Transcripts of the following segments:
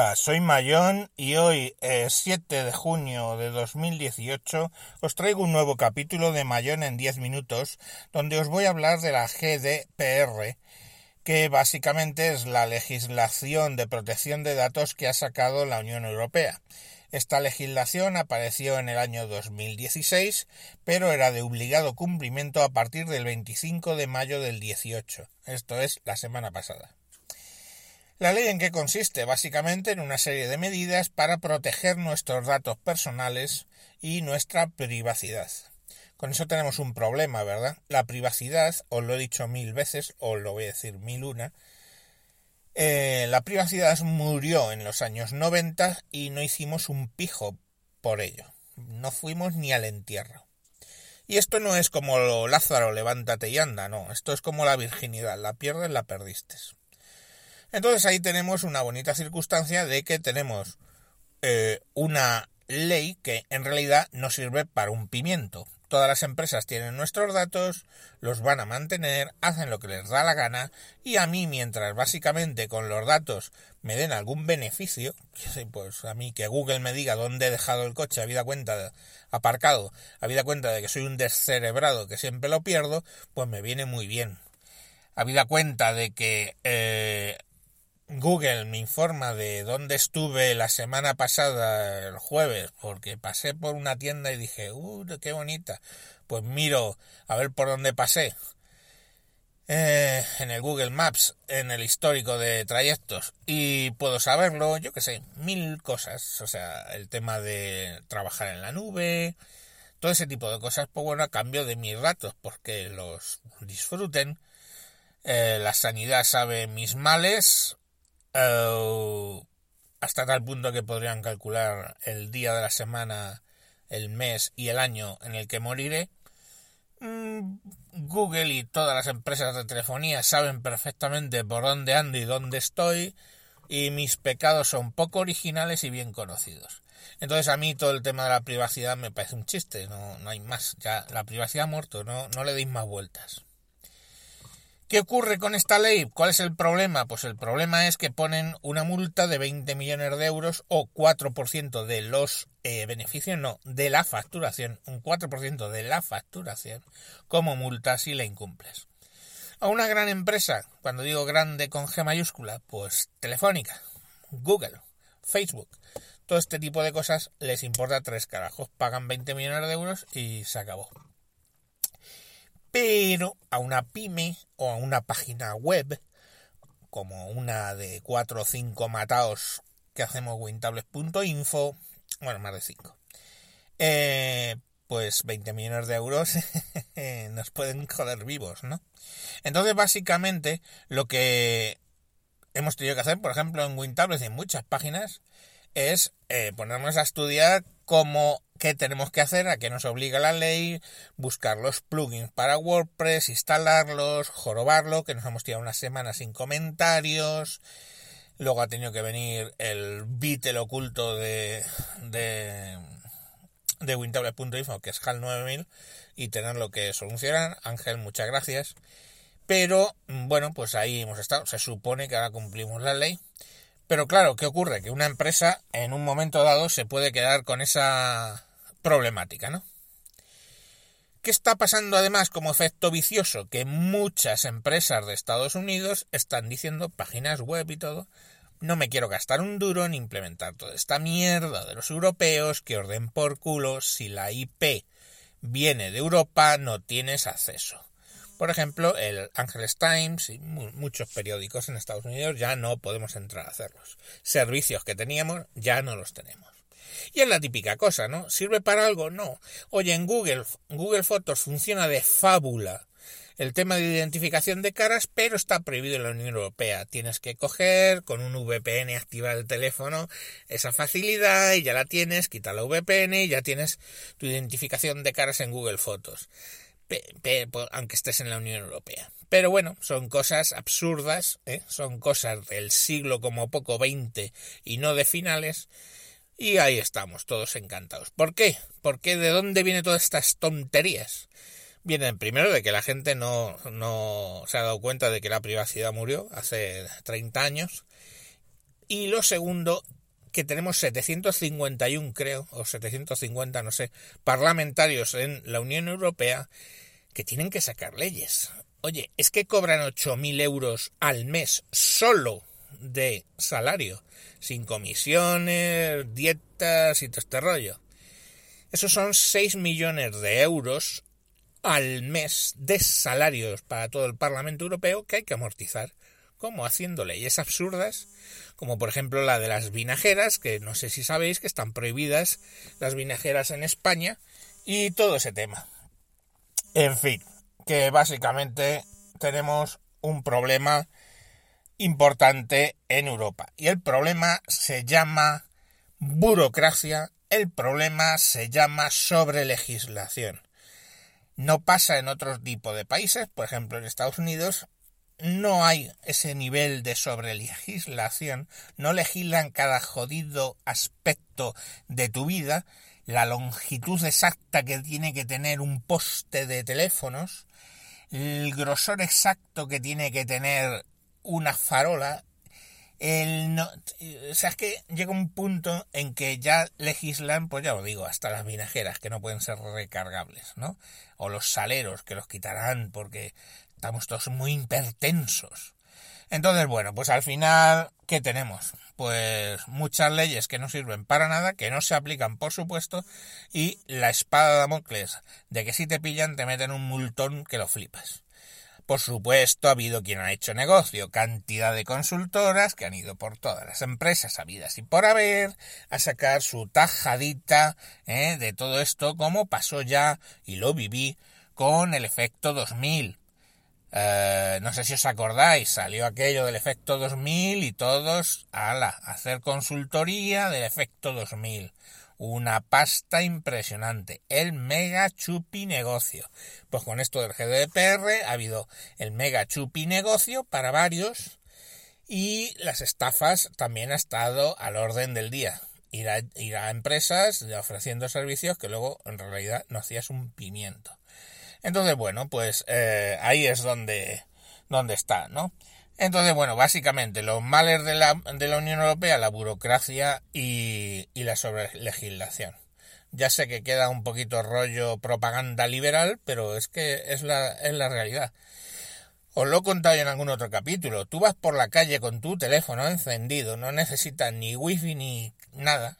Hola, soy Mayón y hoy, 7 eh, de junio de 2018, os traigo un nuevo capítulo de Mayón en 10 minutos, donde os voy a hablar de la GDPR, que básicamente es la legislación de protección de datos que ha sacado la Unión Europea. Esta legislación apareció en el año 2016, pero era de obligado cumplimiento a partir del 25 de mayo del 18, esto es la semana pasada. La ley en qué consiste? Básicamente en una serie de medidas para proteger nuestros datos personales y nuestra privacidad. Con eso tenemos un problema, ¿verdad? La privacidad, os lo he dicho mil veces, os lo voy a decir mil una, eh, la privacidad murió en los años 90 y no hicimos un pijo por ello. No fuimos ni al entierro. Y esto no es como Lázaro, levántate y anda, no. Esto es como la virginidad. La pierdes, la perdiste. Entonces ahí tenemos una bonita circunstancia de que tenemos eh, una ley que en realidad no sirve para un pimiento. Todas las empresas tienen nuestros datos, los van a mantener, hacen lo que les da la gana y a mí mientras básicamente con los datos me den algún beneficio, pues a mí que Google me diga dónde he dejado el coche, habida cuenta de, aparcado, habida cuenta de que soy un descerebrado que siempre lo pierdo, pues me viene muy bien. Habida cuenta de que eh, Google me informa de dónde estuve la semana pasada, el jueves, porque pasé por una tienda y dije, ¡uh, qué bonita! Pues miro a ver por dónde pasé. Eh, en el Google Maps, en el histórico de trayectos, y puedo saberlo, yo qué sé, mil cosas. O sea, el tema de trabajar en la nube, todo ese tipo de cosas, pues bueno, a cambio de mis datos, porque los disfruten. Eh, la sanidad sabe mis males, eh, hasta tal punto que podrían calcular el día de la semana, el mes y el año en el que moriré. Mm, Google y todas las empresas de telefonía saben perfectamente por dónde ando y dónde estoy y mis pecados son poco originales y bien conocidos. Entonces a mí todo el tema de la privacidad me parece un chiste, no, no hay más, ya la privacidad ha muerto, no, no le deis más vueltas. ¿Qué ocurre con esta ley? ¿Cuál es el problema? Pues el problema es que ponen una multa de 20 millones de euros o 4% de los eh, beneficios, no, de la facturación, un 4% de la facturación como multa si la incumples. A una gran empresa, cuando digo grande con G mayúscula, pues Telefónica, Google, Facebook, todo este tipo de cosas les importa tres carajos, pagan 20 millones de euros y se acabó pero a una pyme o a una página web, como una de cuatro o cinco mataos que hacemos wintables.info, bueno, más de cinco, eh, pues 20 millones de euros nos pueden joder vivos, ¿no? Entonces, básicamente, lo que hemos tenido que hacer, por ejemplo, en Wintables y en muchas páginas, es eh, ponernos a estudiar cómo qué tenemos que hacer, a qué nos obliga la ley, buscar los plugins para WordPress, instalarlos, jorobarlo, que nos hemos tirado una semana sin comentarios. Luego ha tenido que venir el bit, el oculto de, de, de Wintable.info, que es HAL 9000, y tenerlo que solucionar. Ángel, muchas gracias. Pero, bueno, pues ahí hemos estado. Se supone que ahora cumplimos la ley. Pero claro, ¿qué ocurre? Que una empresa en un momento dado se puede quedar con esa problemática, ¿no? ¿Qué está pasando además como efecto vicioso? Que muchas empresas de Estados Unidos están diciendo páginas web y todo. No me quiero gastar un duro en implementar toda esta mierda de los europeos que orden por culo si la IP viene de Europa no tienes acceso. Por ejemplo, el Angeles Times y muchos periódicos en Estados Unidos ya no podemos entrar a hacerlos. Servicios que teníamos ya no los tenemos. Y es la típica cosa, ¿no? ¿Sirve para algo? No. Oye, en Google, Google Fotos funciona de fábula el tema de identificación de caras, pero está prohibido en la Unión Europea. Tienes que coger con un VPN, activar el teléfono, esa facilidad y ya la tienes, quita la VPN y ya tienes tu identificación de caras en Google Fotos, aunque estés en la Unión Europea. Pero bueno, son cosas absurdas, ¿eh? son cosas del siglo como poco 20 y no de finales y ahí estamos, todos encantados. ¿Por qué? Porque de dónde vienen todas estas tonterías? Vienen primero de que la gente no, no se ha dado cuenta de que la privacidad murió hace 30 años. Y lo segundo, que tenemos 751, creo, o 750, no sé, parlamentarios en la Unión Europea que tienen que sacar leyes. Oye, es que cobran 8.000 euros al mes solo de salario, sin comisiones, dietas y todo este rollo. Esos son 6 millones de euros al mes de salarios para todo el Parlamento Europeo que hay que amortizar. como Haciendo leyes absurdas, como por ejemplo la de las vinajeras, que no sé si sabéis que están prohibidas las vinajeras en España, y todo ese tema. En fin, que básicamente tenemos un problema importante en Europa. Y el problema se llama burocracia, el problema se llama sobrelegislación. No pasa en otro tipo de países, por ejemplo en Estados Unidos, no hay ese nivel de sobrelegislación, no legislan cada jodido aspecto de tu vida, la longitud exacta que tiene que tener un poste de teléfonos, el grosor exacto que tiene que tener una farola, el no, o que llega un punto en que ya legislan, pues ya lo digo, hasta las vinajeras que no pueden ser recargables, ¿no? O los saleros que los quitarán porque estamos todos muy hipertensos. Entonces, bueno, pues al final, ¿qué tenemos? Pues muchas leyes que no sirven para nada, que no se aplican, por supuesto, y la espada de Damocles de que si te pillan te meten un multón que lo flipas. Por supuesto, ha habido quien ha hecho negocio, cantidad de consultoras que han ido por todas las empresas habidas y por haber a sacar su tajadita ¿eh? de todo esto, como pasó ya y lo viví con el efecto 2000. Eh, no sé si os acordáis, salió aquello del efecto 2000 y todos a la hacer consultoría del efecto 2000 una pasta impresionante, el mega chupi negocio. Pues con esto del GDPR ha habido el mega chupi negocio para varios y las estafas también ha estado al orden del día. Ir a, empresas ofreciendo servicios que luego en realidad no hacías un pimiento. Entonces, bueno, pues eh, ahí es donde, donde está, ¿no? Entonces, bueno, básicamente los males de la, de la Unión Europea, la burocracia y, y la sobrelegislación. Ya sé que queda un poquito rollo propaganda liberal, pero es que es la, es la realidad. Os lo he contado en algún otro capítulo. Tú vas por la calle con tu teléfono encendido, no necesitas ni wifi ni nada.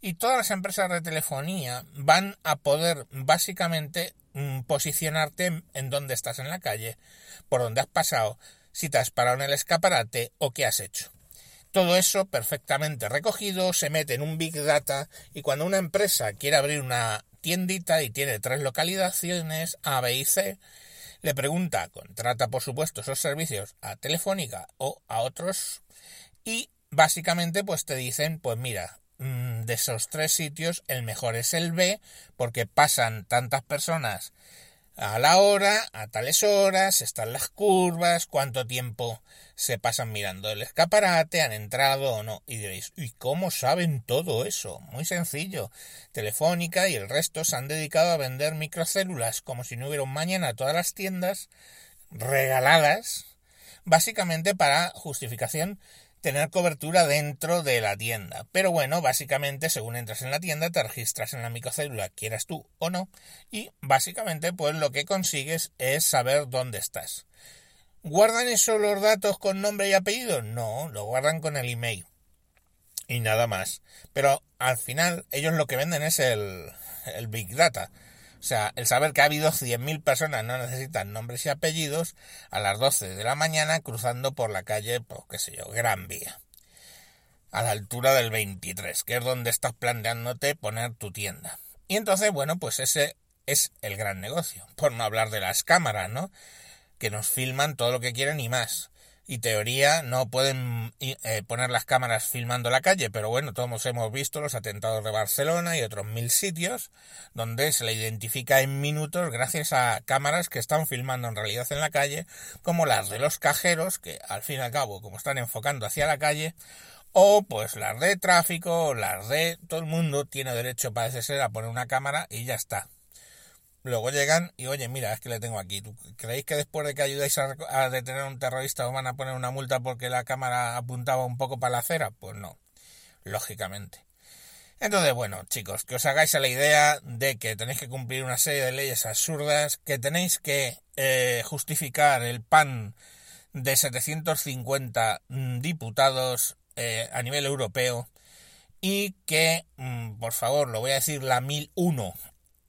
Y todas las empresas de telefonía van a poder básicamente mm, posicionarte en donde estás en la calle, por donde has pasado, si te has parado en el escaparate o qué has hecho. Todo eso perfectamente recogido se mete en un Big Data y cuando una empresa quiere abrir una tiendita y tiene tres localizaciones A, B y C, le pregunta, contrata por supuesto esos servicios a Telefónica o a otros y básicamente pues te dicen, pues mira, mm, de esos tres sitios el mejor es el B porque pasan tantas personas a la hora, a tales horas, están las curvas, cuánto tiempo se pasan mirando el escaparate, han entrado o no. Y diréis, ¿y cómo saben todo eso? Muy sencillo. Telefónica y el resto se han dedicado a vender microcélulas como si no hubiera un mañana a todas las tiendas regaladas, básicamente para justificación tener cobertura dentro de la tienda. Pero bueno, básicamente según entras en la tienda te registras en la microcélula, quieras tú o no, y básicamente pues lo que consigues es saber dónde estás. ¿Guardan eso los datos con nombre y apellido? No, lo guardan con el email. Y nada más. Pero al final ellos lo que venden es el, el Big Data. O sea, el saber que ha habido 100.000 personas no necesitan nombres y apellidos a las 12 de la mañana cruzando por la calle, pues qué sé yo, Gran Vía. A la altura del 23, que es donde estás planteándote poner tu tienda. Y entonces, bueno, pues ese es el gran negocio. Por no hablar de las cámaras, ¿no? Que nos filman todo lo que quieren y más y teoría no pueden eh, poner las cámaras filmando la calle, pero bueno, todos hemos visto los atentados de Barcelona y otros mil sitios donde se le identifica en minutos gracias a cámaras que están filmando en realidad en la calle, como las de los cajeros, que al fin y al cabo, como están enfocando hacia la calle, o pues las de tráfico, las de todo el mundo tiene derecho, parece ser, a poner una cámara y ya está. Luego llegan y, oye, mira, es que le tengo aquí. ¿Creéis que después de que ayudáis a, detener a un terrorista os van a poner una multa porque la cámara apuntaba un poco para la acera? Pues no, lógicamente. Entonces, bueno, chicos, que os hagáis a la idea de que tenéis que cumplir una serie de leyes absurdas, que tenéis que eh, justificar el pan de 750 mm, diputados eh, a nivel europeo y que, mm, por favor, lo voy a decir la 1001,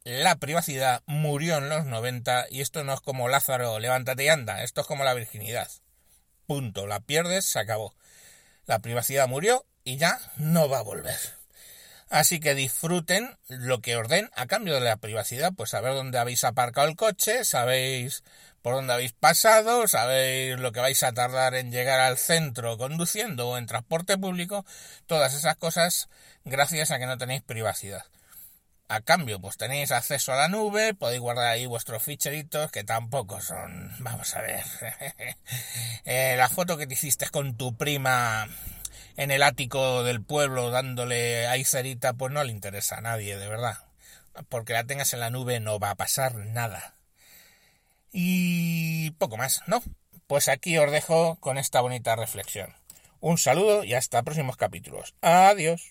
la privacidad murió en los 90 y esto no es como Lázaro, levántate y anda, esto es como la virginidad. Punto, la pierdes, se acabó. La privacidad murió y ya no va a volver. Así que disfruten lo que os den a cambio de la privacidad, pues saber dónde habéis aparcado el coche, sabéis por dónde habéis pasado, sabéis lo que vais a tardar en llegar al centro conduciendo o en transporte público, todas esas cosas gracias a que no tenéis privacidad. A cambio, pues tenéis acceso a la nube, podéis guardar ahí vuestros ficheritos, que tampoco son... Vamos a ver. Eh, la foto que te hiciste con tu prima en el ático del pueblo dándole ahí cerita, pues no le interesa a nadie, de verdad. Porque la tengas en la nube no va a pasar nada. Y poco más, ¿no? Pues aquí os dejo con esta bonita reflexión. Un saludo y hasta próximos capítulos. Adiós.